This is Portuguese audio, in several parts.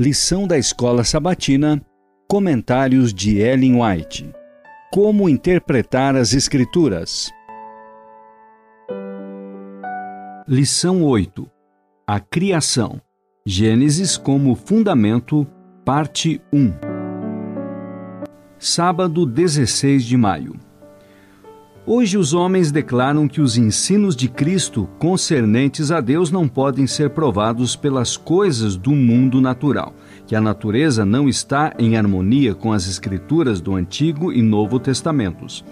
Lição da Escola Sabatina, Comentários de Ellen White. Como interpretar as Escrituras? Lição 8. A Criação. Gênesis como Fundamento, Parte 1. Sábado 16 de maio. Hoje os homens declaram que os ensinos de Cristo concernentes a Deus não podem ser provados pelas coisas do mundo natural, que a natureza não está em harmonia com as escrituras do Antigo e Novo Testamentos.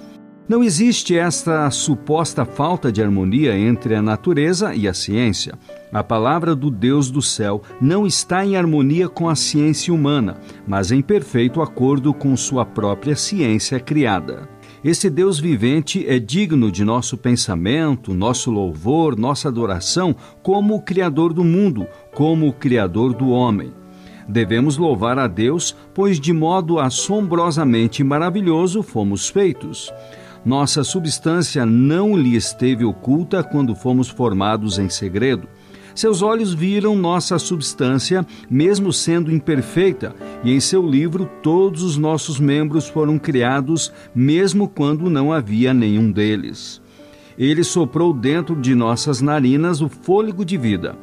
Não existe esta suposta falta de harmonia entre a natureza e a ciência. A palavra do Deus do céu não está em harmonia com a ciência humana, mas em perfeito acordo com sua própria ciência criada. Esse Deus vivente é digno de nosso pensamento, nosso louvor, nossa adoração, como o Criador do mundo, como o Criador do homem. Devemos louvar a Deus, pois de modo assombrosamente maravilhoso fomos feitos. Nossa substância não lhe esteve oculta quando fomos formados em segredo. Seus olhos viram nossa substância, mesmo sendo imperfeita, e em seu livro todos os nossos membros foram criados, mesmo quando não havia nenhum deles. Ele soprou dentro de nossas narinas o fôlego de vida.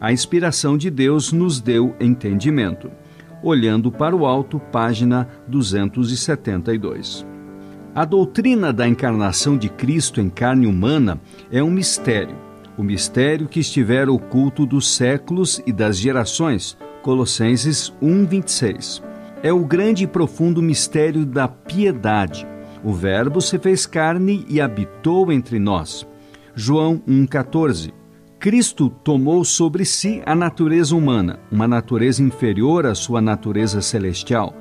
A inspiração de Deus nos deu entendimento. Olhando para o alto, página 272. A doutrina da encarnação de Cristo em carne humana é um mistério o mistério que estiver oculto dos séculos e das gerações. Colossenses 1:26. É o grande e profundo mistério da piedade. O Verbo se fez carne e habitou entre nós. João 1:14. Cristo tomou sobre si a natureza humana, uma natureza inferior à sua natureza celestial.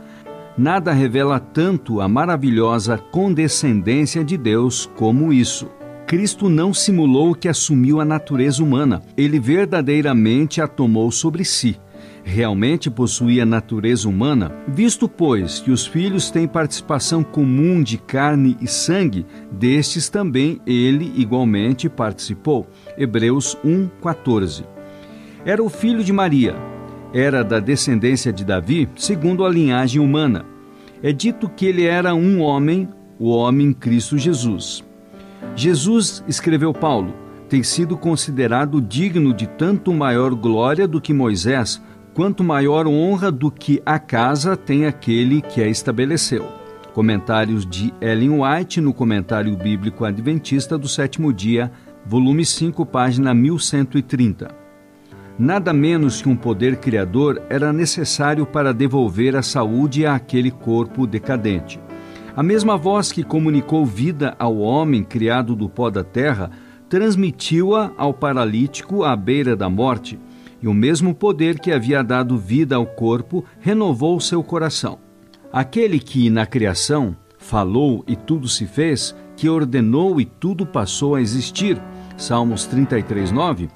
Nada revela tanto a maravilhosa condescendência de Deus como isso. Cristo não simulou que assumiu a natureza humana, ele verdadeiramente a tomou sobre si. Realmente possuía natureza humana, visto, pois, que os filhos têm participação comum de carne e sangue, destes também ele igualmente participou. Hebreus 1,14. Era o filho de Maria, era da descendência de Davi, segundo a linhagem humana. É dito que ele era um homem, o homem Cristo Jesus. Jesus, escreveu Paulo, tem sido considerado digno de tanto maior glória do que Moisés, quanto maior honra do que a casa tem aquele que a estabeleceu. Comentários de Ellen White no Comentário Bíblico Adventista do Sétimo Dia, volume 5, página 1130. Nada menos que um poder criador era necessário para devolver a saúde àquele corpo decadente. A mesma voz que comunicou vida ao homem criado do pó da terra transmitiu-a ao paralítico à beira da morte, e o mesmo poder que havia dado vida ao corpo renovou seu coração. Aquele que, na criação, falou e tudo se fez, que ordenou e tudo passou a existir, Salmos 33, 9,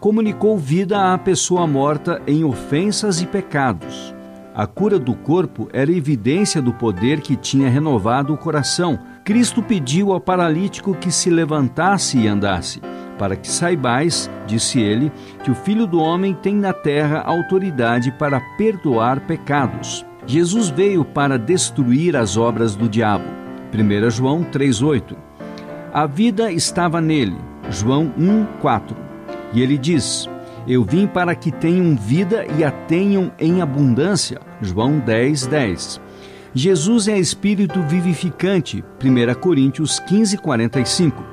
comunicou vida à pessoa morta em ofensas e pecados. A cura do corpo era evidência do poder que tinha renovado o coração. Cristo pediu ao paralítico que se levantasse e andasse, para que saibais, disse ele, que o Filho do Homem tem na terra autoridade para perdoar pecados. Jesus veio para destruir as obras do diabo. 1 João 3,8 A vida estava nele. João 1,4 E ele diz: eu vim para que tenham vida e a tenham em abundância. João 10, 10. Jesus é espírito vivificante. 1 Coríntios 15, 45.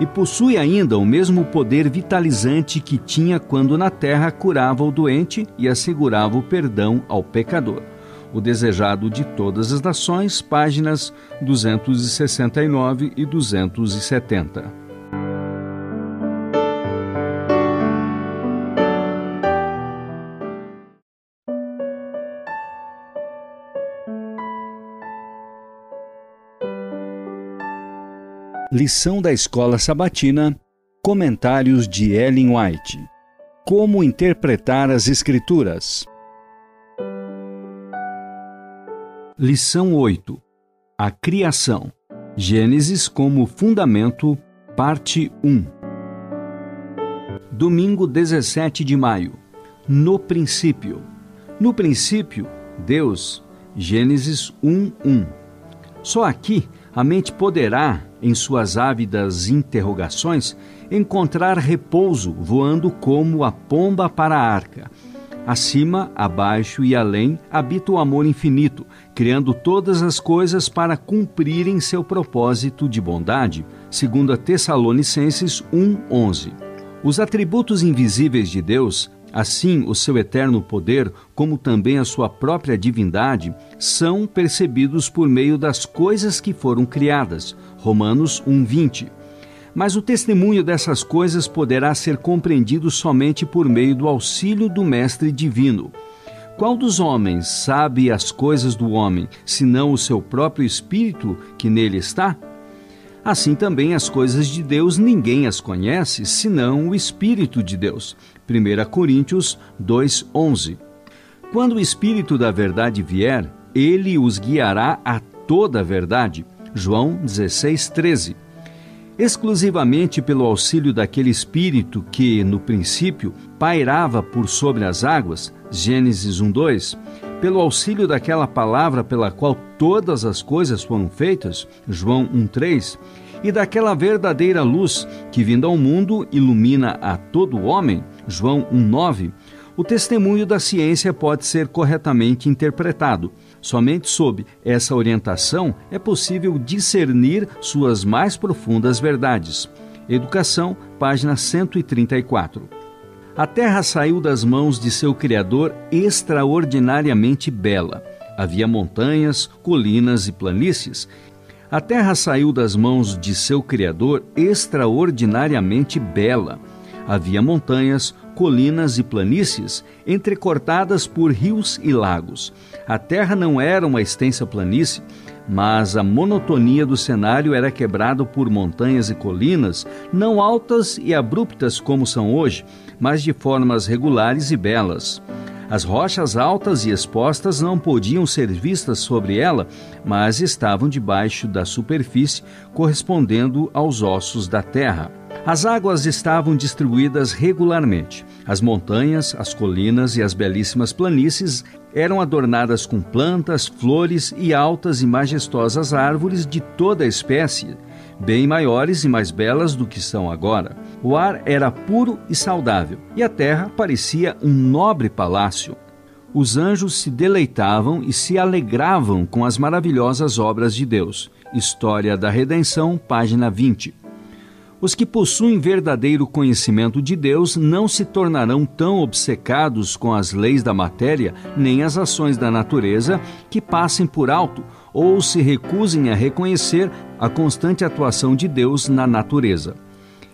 E possui ainda o mesmo poder vitalizante que tinha quando na terra curava o doente e assegurava o perdão ao pecador. O Desejado de Todas as Nações, páginas 269 e 270. Lição da Escola Sabatina, Comentários de Ellen White. Como interpretar as Escrituras? Lição 8. A Criação. Gênesis como Fundamento, Parte 1. Domingo 17 de maio. No princípio. No princípio, Deus, Gênesis 1:1. Só aqui a mente poderá, em suas ávidas interrogações, encontrar repouso voando como a pomba para a arca. Acima, abaixo e além habita o amor infinito, criando todas as coisas para cumprirem seu propósito de bondade, segundo a Tessalonicenses 1:11. Os atributos invisíveis de Deus Assim, o seu eterno poder, como também a sua própria divindade, são percebidos por meio das coisas que foram criadas. Romanos 1:20. Mas o testemunho dessas coisas poderá ser compreendido somente por meio do auxílio do mestre divino. Qual dos homens sabe as coisas do homem, senão o seu próprio espírito que nele está? Assim também as coisas de Deus ninguém as conhece, senão o Espírito de Deus. 1 Coríntios 2:11. Quando o Espírito da verdade vier, ele os guiará a toda a verdade. João 16:13. Exclusivamente pelo auxílio daquele Espírito que, no princípio, pairava por sobre as águas, Gênesis 1:2, pelo auxílio daquela palavra pela qual todas as coisas foram feitas, João 1:3, e daquela verdadeira luz que vindo ao mundo ilumina a todo homem, João 1:9, o testemunho da ciência pode ser corretamente interpretado. Somente sob essa orientação é possível discernir suas mais profundas verdades. Educação, página 134. A terra saiu das mãos de seu Criador extraordinariamente bela. Havia montanhas, colinas e planícies. A terra saiu das mãos de seu Criador extraordinariamente bela. Havia montanhas, colinas e planícies entrecortadas por rios e lagos. A terra não era uma extensa planície, mas a monotonia do cenário era quebrada por montanhas e colinas, não altas e abruptas como são hoje, mas de formas regulares e belas. As rochas altas e expostas não podiam ser vistas sobre ela, mas estavam debaixo da superfície, correspondendo aos ossos da terra. As águas estavam distribuídas regularmente. As montanhas, as colinas e as belíssimas planícies eram adornadas com plantas, flores e altas e majestosas árvores de toda a espécie, bem maiores e mais belas do que são agora. O ar era puro e saudável, e a terra parecia um nobre palácio. Os anjos se deleitavam e se alegravam com as maravilhosas obras de Deus. História da Redenção, página 20. Os que possuem verdadeiro conhecimento de Deus não se tornarão tão obcecados com as leis da matéria nem as ações da natureza que passem por alto ou se recusem a reconhecer a constante atuação de Deus na natureza.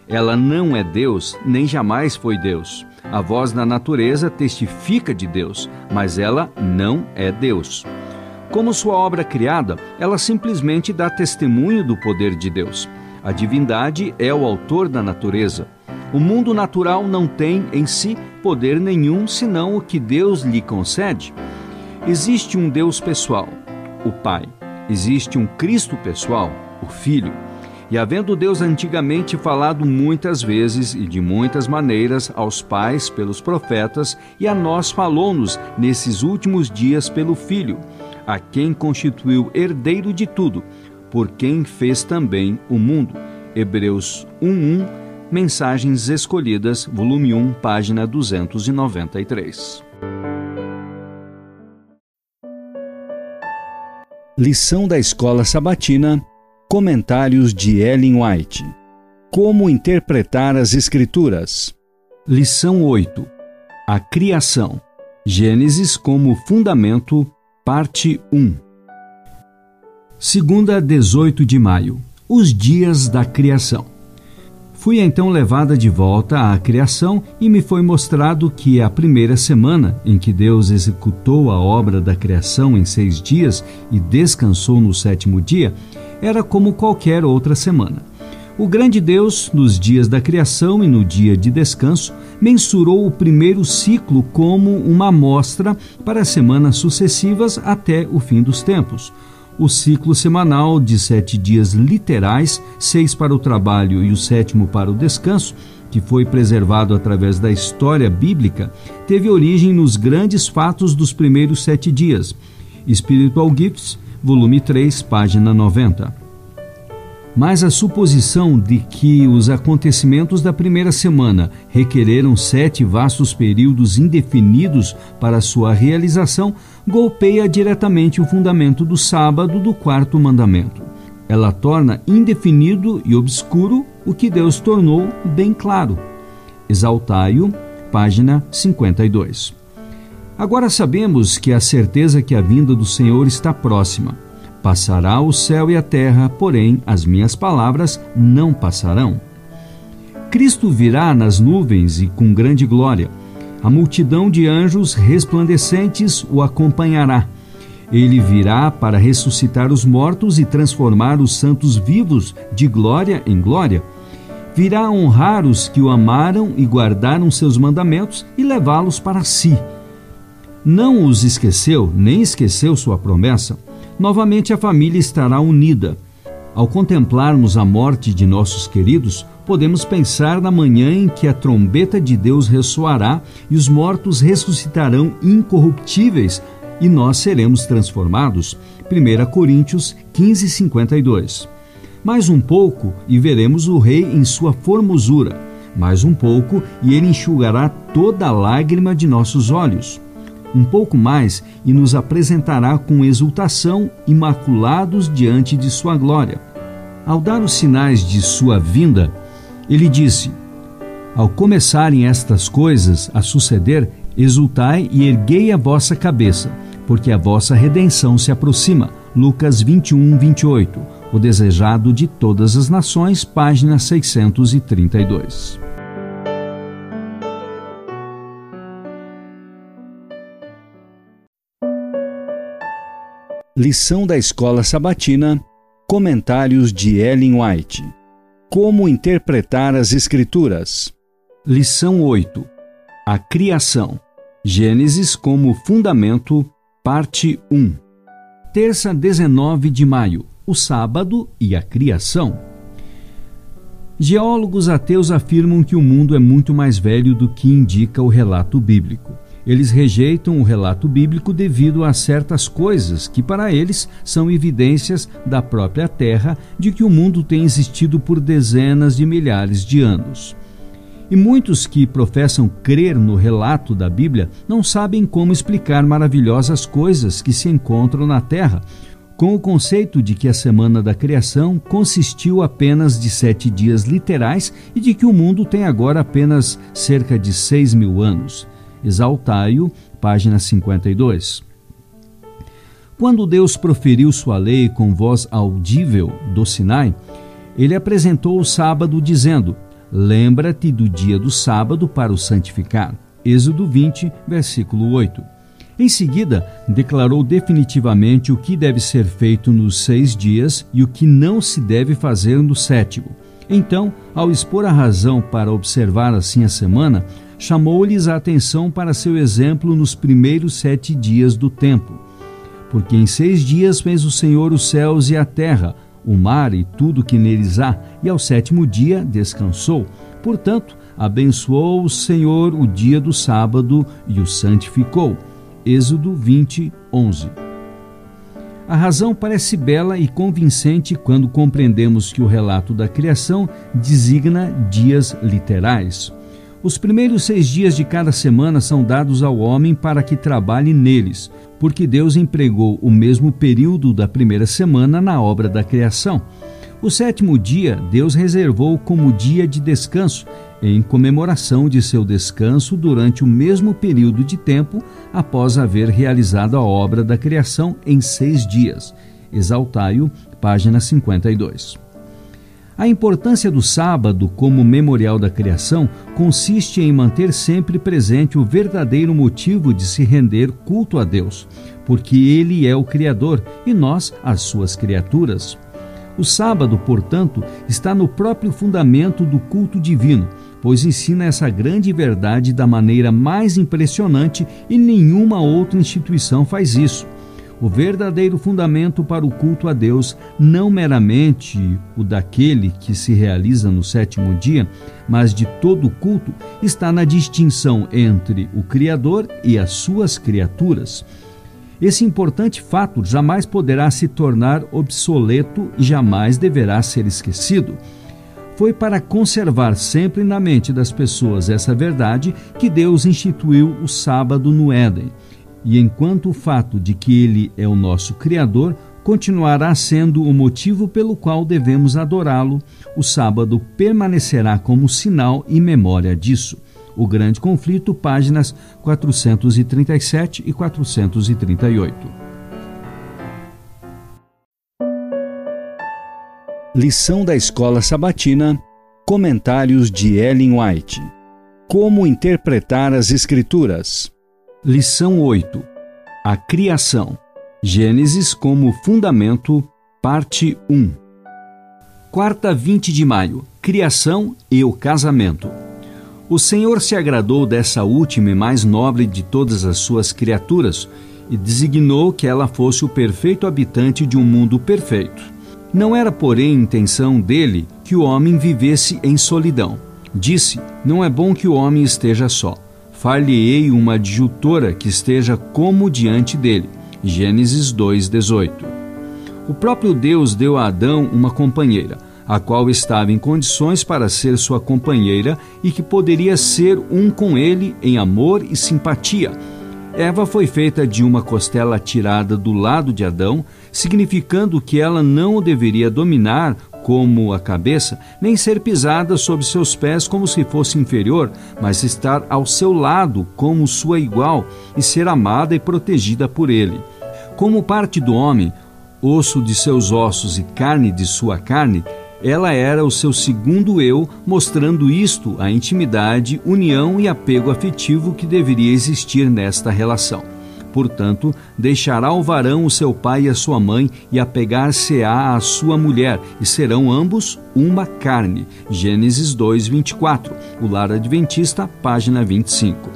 Ela não é Deus, nem jamais foi Deus. A voz da natureza testifica de Deus, mas ela não é Deus. Como sua obra criada, ela simplesmente dá testemunho do poder de Deus. A divindade é o autor da natureza. O mundo natural não tem em si poder nenhum senão o que Deus lhe concede. Existe um Deus pessoal, o Pai. Existe um Cristo pessoal, o Filho. E havendo Deus antigamente falado muitas vezes e de muitas maneiras aos pais pelos profetas, e a nós falou-nos nesses últimos dias pelo Filho, a quem constituiu herdeiro de tudo por quem fez também o mundo. Hebreus 1:1, Mensagens Escolhidas, volume 1, página 293. Lição da Escola Sabatina, comentários de Ellen White. Como interpretar as Escrituras? Lição 8. A criação. Gênesis como fundamento, parte 1. Segunda, 18 de maio. Os dias da criação. Fui então levada de volta à criação e me foi mostrado que a primeira semana em que Deus executou a obra da criação em seis dias e descansou no sétimo dia era como qualquer outra semana. O grande Deus, nos dias da criação e no dia de descanso, mensurou o primeiro ciclo como uma amostra para as semanas sucessivas até o fim dos tempos o ciclo semanal de sete dias literais, seis para o trabalho e o sétimo para o descanso, que foi preservado através da história bíblica, teve origem nos grandes fatos dos primeiros sete dias. Spiritual Gifts, volume 3, página 90. Mas a suposição de que os acontecimentos da primeira semana requereram sete vastos períodos indefinidos para sua realização golpeia diretamente o fundamento do sábado do quarto mandamento. Ela torna indefinido e obscuro o que Deus tornou bem claro. Exaltai-o, página 52. Agora sabemos que a certeza que a vinda do Senhor está próxima. Passará o céu e a terra, porém as minhas palavras não passarão. Cristo virá nas nuvens e com grande glória. A multidão de anjos resplandecentes o acompanhará. Ele virá para ressuscitar os mortos e transformar os santos vivos de glória em glória. Virá honrar os que o amaram e guardaram seus mandamentos e levá-los para si. Não os esqueceu, nem esqueceu sua promessa novamente a família estará unida. Ao contemplarmos a morte de nossos queridos, podemos pensar na manhã em que a trombeta de Deus ressoará e os mortos ressuscitarão incorruptíveis e nós seremos transformados. 1 Coríntios 15, 52. Mais um pouco e veremos o Rei em sua formosura. Mais um pouco e ele enxugará toda a lágrima de nossos olhos um pouco mais e nos apresentará com exultação, imaculados diante de sua glória. Ao dar os sinais de sua vinda, ele disse: Ao começarem estas coisas a suceder, exultai e erguei a vossa cabeça, porque a vossa redenção se aproxima. Lucas 21, 28. O desejado de todas as nações, página 632. Lição da Escola Sabatina, Comentários de Ellen White. Como interpretar as Escrituras. Lição 8. A Criação. Gênesis como Fundamento, Parte 1. Terça 19 de maio. O sábado e a criação. Geólogos ateus afirmam que o mundo é muito mais velho do que indica o relato bíblico. Eles rejeitam o relato bíblico devido a certas coisas que, para eles, são evidências da própria Terra de que o mundo tem existido por dezenas de milhares de anos. E muitos que professam crer no relato da Bíblia não sabem como explicar maravilhosas coisas que se encontram na Terra, com o conceito de que a semana da criação consistiu apenas de sete dias literais e de que o mundo tem agora apenas cerca de seis mil anos. Exaltai-o, página 52. Quando Deus proferiu sua lei com voz audível do Sinai, ele apresentou o sábado dizendo: Lembra-te do dia do sábado para o santificar. Êxodo 20, versículo 8. Em seguida, declarou definitivamente o que deve ser feito nos seis dias e o que não se deve fazer no sétimo. Então, ao expor a razão para observar assim a semana, chamou-lhes a atenção para seu exemplo nos primeiros sete dias do tempo. Porque em seis dias fez o Senhor os céus e a terra, o mar e tudo que neles há, e ao sétimo dia descansou. Portanto, abençoou o Senhor o dia do sábado e o santificou. Êxodo 20, 11. A razão parece bela e convincente quando compreendemos que o relato da criação designa dias literais. Os primeiros seis dias de cada semana são dados ao homem para que trabalhe neles, porque Deus empregou o mesmo período da primeira semana na obra da criação. O sétimo dia Deus reservou como dia de descanso, em comemoração de seu descanso durante o mesmo período de tempo após haver realizado a obra da criação em seis dias. Exaltai-o, página 52. A importância do sábado como memorial da criação consiste em manter sempre presente o verdadeiro motivo de se render culto a Deus, porque Ele é o Criador e nós as suas criaturas. O sábado, portanto, está no próprio fundamento do culto divino, pois ensina essa grande verdade da maneira mais impressionante e nenhuma outra instituição faz isso. O verdadeiro fundamento para o culto a Deus, não meramente o daquele que se realiza no sétimo dia, mas de todo o culto, está na distinção entre o Criador e as suas criaturas. Esse importante fato jamais poderá se tornar obsoleto e jamais deverá ser esquecido. Foi para conservar sempre na mente das pessoas essa verdade que Deus instituiu o sábado no Éden. E enquanto o fato de que Ele é o nosso Criador continuará sendo o motivo pelo qual devemos adorá-lo, o sábado permanecerá como sinal e memória disso. O Grande Conflito, páginas 437 e 438. Lição da Escola Sabatina, Comentários de Ellen White. Como interpretar as Escrituras? Lição 8. A Criação. Gênesis como fundamento, parte 1. Quarta 20 de maio. Criação e o casamento. O Senhor se agradou dessa última e mais nobre de todas as suas criaturas e designou que ela fosse o perfeito habitante de um mundo perfeito. Não era, porém, intenção dele que o homem vivesse em solidão. Disse: Não é bom que o homem esteja só. Far-lhe-ei uma adjutora que esteja como diante dele. Gênesis 2:18. O próprio Deus deu a Adão uma companheira, a qual estava em condições para ser sua companheira e que poderia ser um com ele em amor e simpatia Eva foi feita de uma costela tirada do lado de Adão, significando que ela não o deveria dominar como a cabeça, nem ser pisada sob seus pés como se fosse inferior, mas estar ao seu lado como sua igual e ser amada e protegida por ele. Como parte do homem, osso de seus ossos e carne de sua carne, ela era o seu segundo eu, mostrando isto a intimidade, união e apego afetivo que deveria existir nesta relação. Portanto, deixará o varão o seu pai e a sua mãe e apegar-se-á à sua mulher, e serão ambos uma carne. Gênesis 2, 24. O Lar Adventista, página 25.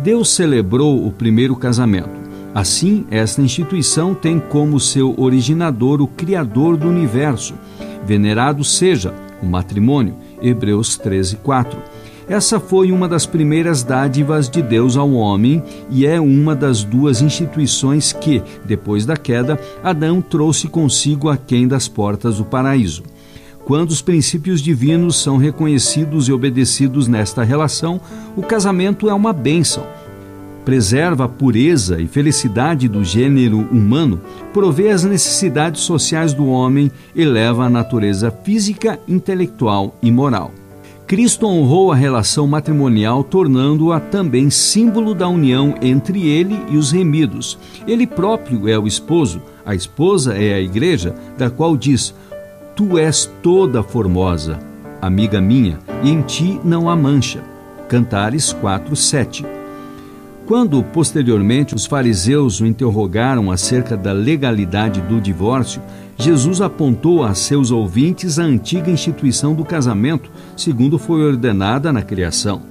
Deus celebrou o primeiro casamento. Assim, esta instituição tem como seu originador o Criador do universo Venerado seja o matrimônio. Hebreus 13, 4. Essa foi uma das primeiras dádivas de Deus ao homem e é uma das duas instituições que, depois da queda, Adão trouxe consigo aquém das portas do paraíso. Quando os princípios divinos são reconhecidos e obedecidos nesta relação, o casamento é uma bênção preserva a pureza e felicidade do gênero humano, provê as necessidades sociais do homem, eleva a natureza física, intelectual e moral. Cristo honrou a relação matrimonial, tornando-a também símbolo da união entre ele e os remidos. Ele próprio é o esposo, a esposa é a igreja, da qual diz: Tu és toda formosa, amiga minha, e em ti não há mancha. Cantares 4, 7. Quando, posteriormente, os fariseus o interrogaram acerca da legalidade do divórcio, Jesus apontou a seus ouvintes a antiga instituição do casamento, segundo foi ordenada na criação.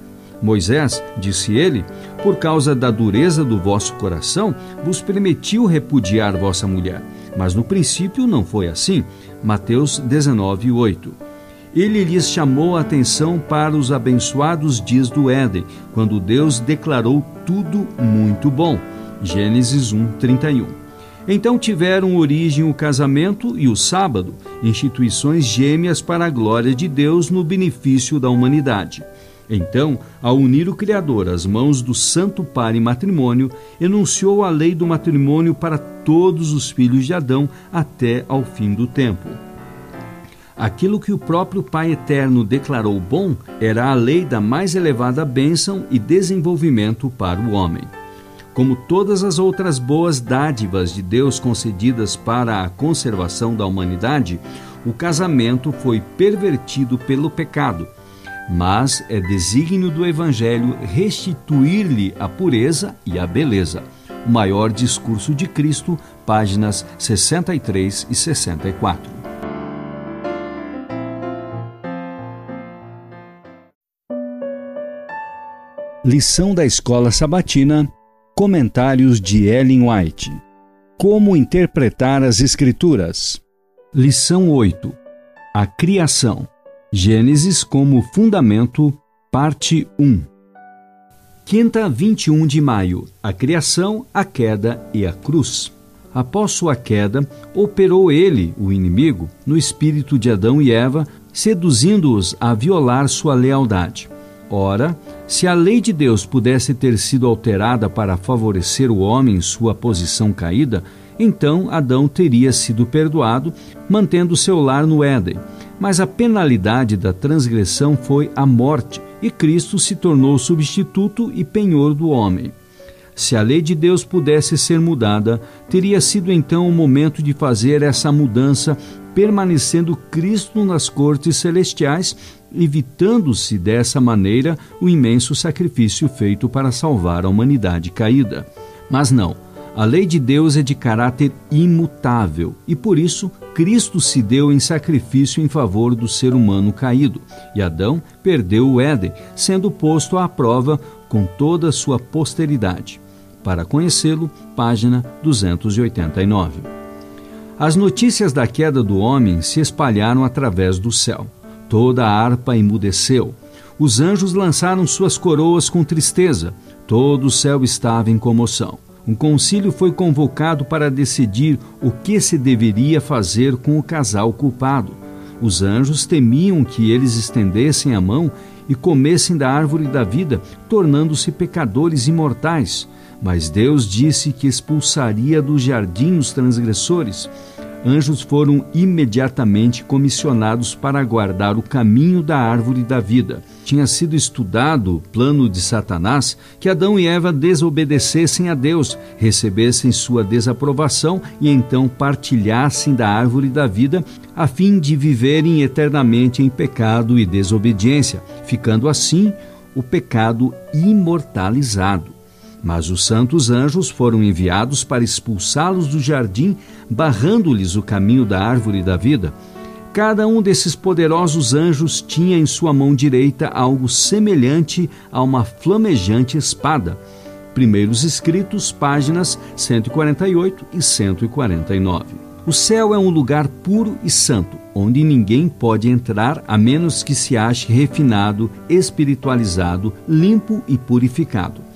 Moisés, disse ele, por causa da dureza do vosso coração, vos permitiu repudiar vossa mulher. Mas no princípio não foi assim. Mateus 19, 8 ele lhes chamou a atenção para os abençoados dias do Éden, quando Deus declarou tudo muito bom. Gênesis 1, 31. Então tiveram origem o casamento e o sábado, instituições gêmeas para a glória de Deus no benefício da humanidade. Então, ao unir o Criador às mãos do Santo Pai em matrimônio, enunciou a lei do matrimônio para todos os filhos de Adão até ao fim do tempo. Aquilo que o próprio Pai Eterno declarou bom era a lei da mais elevada bênção e desenvolvimento para o homem. Como todas as outras boas dádivas de Deus concedidas para a conservação da humanidade, o casamento foi pervertido pelo pecado. Mas é desígnio do Evangelho restituir-lhe a pureza e a beleza. O maior discurso de Cristo, páginas 63 e 64. Lição da Escola Sabatina, Comentários de Ellen White. Como interpretar as Escrituras? Lição 8: A Criação. Gênesis como fundamento, parte 1. Quinta, 21 de maio. A criação, a queda e a cruz. Após sua queda, operou ele, o inimigo, no espírito de Adão e Eva, seduzindo-os a violar sua lealdade. Ora, se a lei de Deus pudesse ter sido alterada para favorecer o homem em sua posição caída, então Adão teria sido perdoado, mantendo seu lar no Éden. Mas a penalidade da transgressão foi a morte, e Cristo se tornou substituto e penhor do homem. Se a lei de Deus pudesse ser mudada, teria sido então o momento de fazer essa mudança, permanecendo Cristo nas cortes celestiais evitando-se dessa maneira o imenso sacrifício feito para salvar a humanidade caída. Mas não, a lei de Deus é de caráter imutável e por isso Cristo se deu em sacrifício em favor do ser humano caído, e Adão perdeu o Éden, sendo posto à prova com toda a sua posteridade. Para conhecê-lo, página 289. As notícias da queda do homem se espalharam através do céu. Toda a harpa emudeceu. Os anjos lançaram suas coroas com tristeza. Todo o céu estava em comoção. Um concílio foi convocado para decidir o que se deveria fazer com o casal culpado. Os anjos temiam que eles estendessem a mão e comessem da árvore da vida, tornando-se pecadores imortais. Mas Deus disse que expulsaria do jardim os transgressores anjos foram imediatamente comissionados para guardar o caminho da árvore da vida. Tinha sido estudado o plano de Satanás que Adão e Eva desobedecessem a Deus, recebessem sua desaprovação e então partilhassem da árvore da vida, a fim de viverem eternamente em pecado e desobediência, ficando assim o pecado imortalizado. Mas os santos anjos foram enviados para expulsá-los do jardim, barrando-lhes o caminho da árvore da vida. Cada um desses poderosos anjos tinha em sua mão direita algo semelhante a uma flamejante espada. Primeiros Escritos, páginas 148 e 149. O céu é um lugar puro e santo, onde ninguém pode entrar a menos que se ache refinado, espiritualizado, limpo e purificado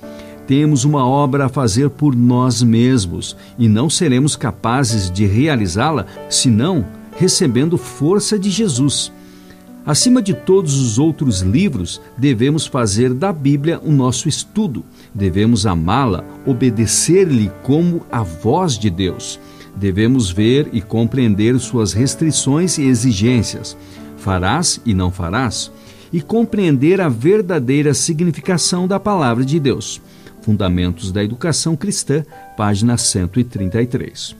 temos uma obra a fazer por nós mesmos e não seremos capazes de realizá-la senão recebendo força de Jesus. Acima de todos os outros livros, devemos fazer da Bíblia o nosso estudo. Devemos amá-la, obedecer-lhe como a voz de Deus. Devemos ver e compreender suas restrições e exigências. Farás e não farás. E compreender a verdadeira significação da palavra de Deus. Fundamentos da Educação Cristã, página 133.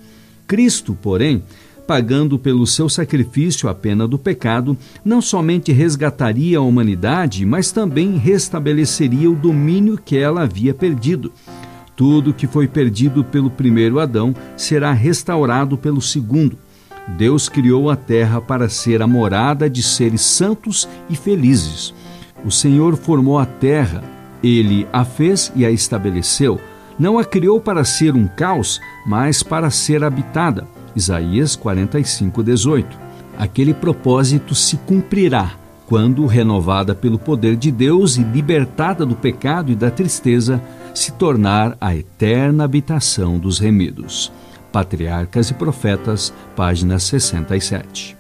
Cristo, porém, pagando pelo seu sacrifício a pena do pecado, não somente resgataria a humanidade, mas também restabeleceria o domínio que ela havia perdido. Tudo que foi perdido pelo primeiro Adão será restaurado pelo segundo. Deus criou a terra para ser a morada de seres santos e felizes. O Senhor formou a terra ele a fez e a estabeleceu. Não a criou para ser um caos, mas para ser habitada. Isaías 45, 18. Aquele propósito se cumprirá quando, renovada pelo poder de Deus e libertada do pecado e da tristeza, se tornar a eterna habitação dos remidos. Patriarcas e Profetas, página 67.